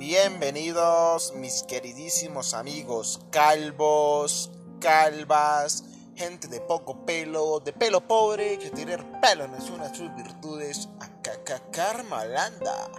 Bienvenidos mis queridísimos amigos calvos, calvas, gente de poco pelo, de pelo pobre, que tener pelo no es una de sus virtudes, acá Carmalanda.